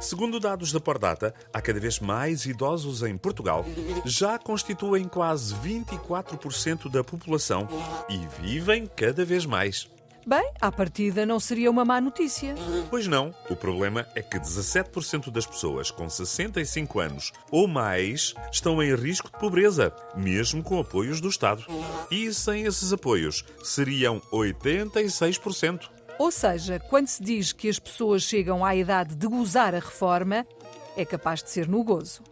Segundo dados da Pordata, há cada vez mais idosos em Portugal. Já constituem quase 24% da população e vivem cada vez mais. Bem, à partida não seria uma má notícia. Pois não, o problema é que 17% das pessoas com 65 anos ou mais estão em risco de pobreza, mesmo com apoios do Estado. E sem esses apoios, seriam 86%. Ou seja, quando se diz que as pessoas chegam à idade de gozar a reforma, é capaz de ser no gozo.